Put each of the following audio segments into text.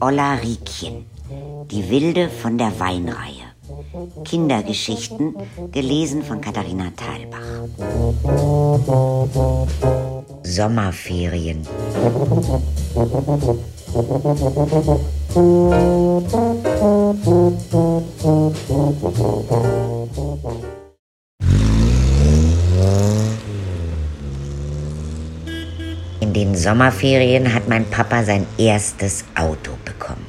Olla Riekchen, die Wilde von der Weinreihe. Kindergeschichten, gelesen von Katharina Thalbach. Sommerferien. In den Sommerferien hat mein Papa sein erstes Auto bekommen.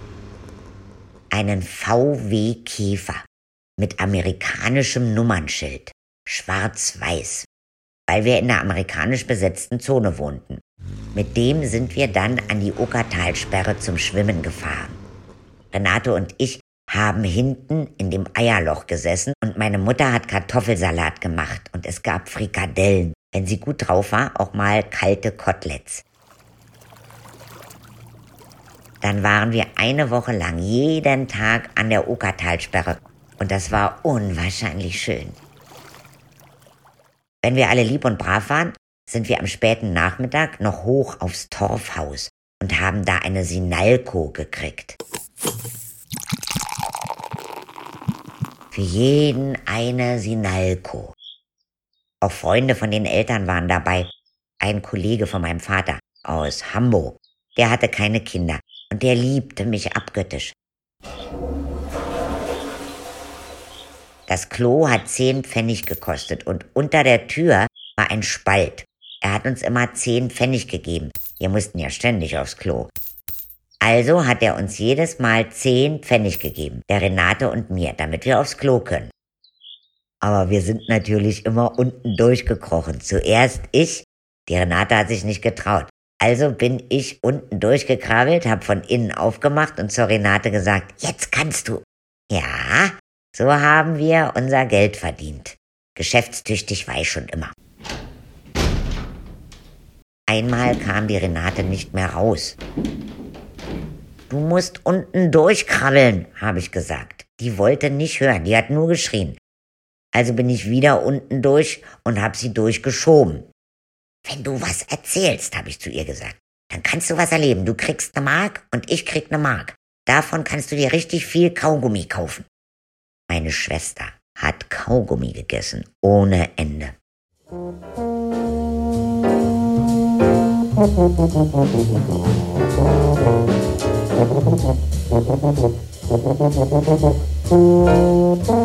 Einen VW Käfer mit amerikanischem Nummernschild, schwarz-weiß, weil wir in der amerikanisch besetzten Zone wohnten. Mit dem sind wir dann an die Okertalsperre zum Schwimmen gefahren. Renate und ich haben hinten in dem Eierloch gesessen und meine Mutter hat Kartoffelsalat gemacht und es gab Frikadellen. Wenn sie gut drauf war, auch mal kalte Koteletts. Dann waren wir eine Woche lang jeden Tag an der Okertalsperre und das war unwahrscheinlich schön. Wenn wir alle lieb und brav waren, sind wir am späten Nachmittag noch hoch aufs Torfhaus und haben da eine Sinalko gekriegt. Für jeden eine Sinalko. Auch Freunde von den Eltern waren dabei. Ein Kollege von meinem Vater aus Hamburg, der hatte keine Kinder und der liebte mich abgöttisch. Das Klo hat zehn Pfennig gekostet und unter der Tür war ein Spalt. Er hat uns immer zehn Pfennig gegeben. Wir mussten ja ständig aufs Klo. Also hat er uns jedes Mal zehn Pfennig gegeben, der Renate und mir, damit wir aufs Klo können. Aber wir sind natürlich immer unten durchgekrochen. Zuerst ich, die Renate hat sich nicht getraut. Also bin ich unten durchgekrabbelt, hab von innen aufgemacht und zur Renate gesagt, jetzt kannst du. Ja, so haben wir unser Geld verdient. Geschäftstüchtig war ich schon immer. Einmal kam die Renate nicht mehr raus. Du musst unten durchkrabbeln, habe ich gesagt. Die wollte nicht hören, die hat nur geschrien. Also bin ich wieder unten durch und hab sie durchgeschoben. Wenn du was erzählst, habe ich zu ihr gesagt, dann kannst du was erleben. Du kriegst ne Mark und ich krieg ne Mark. Davon kannst du dir richtig viel Kaugummi kaufen. Meine Schwester hat Kaugummi gegessen ohne Ende.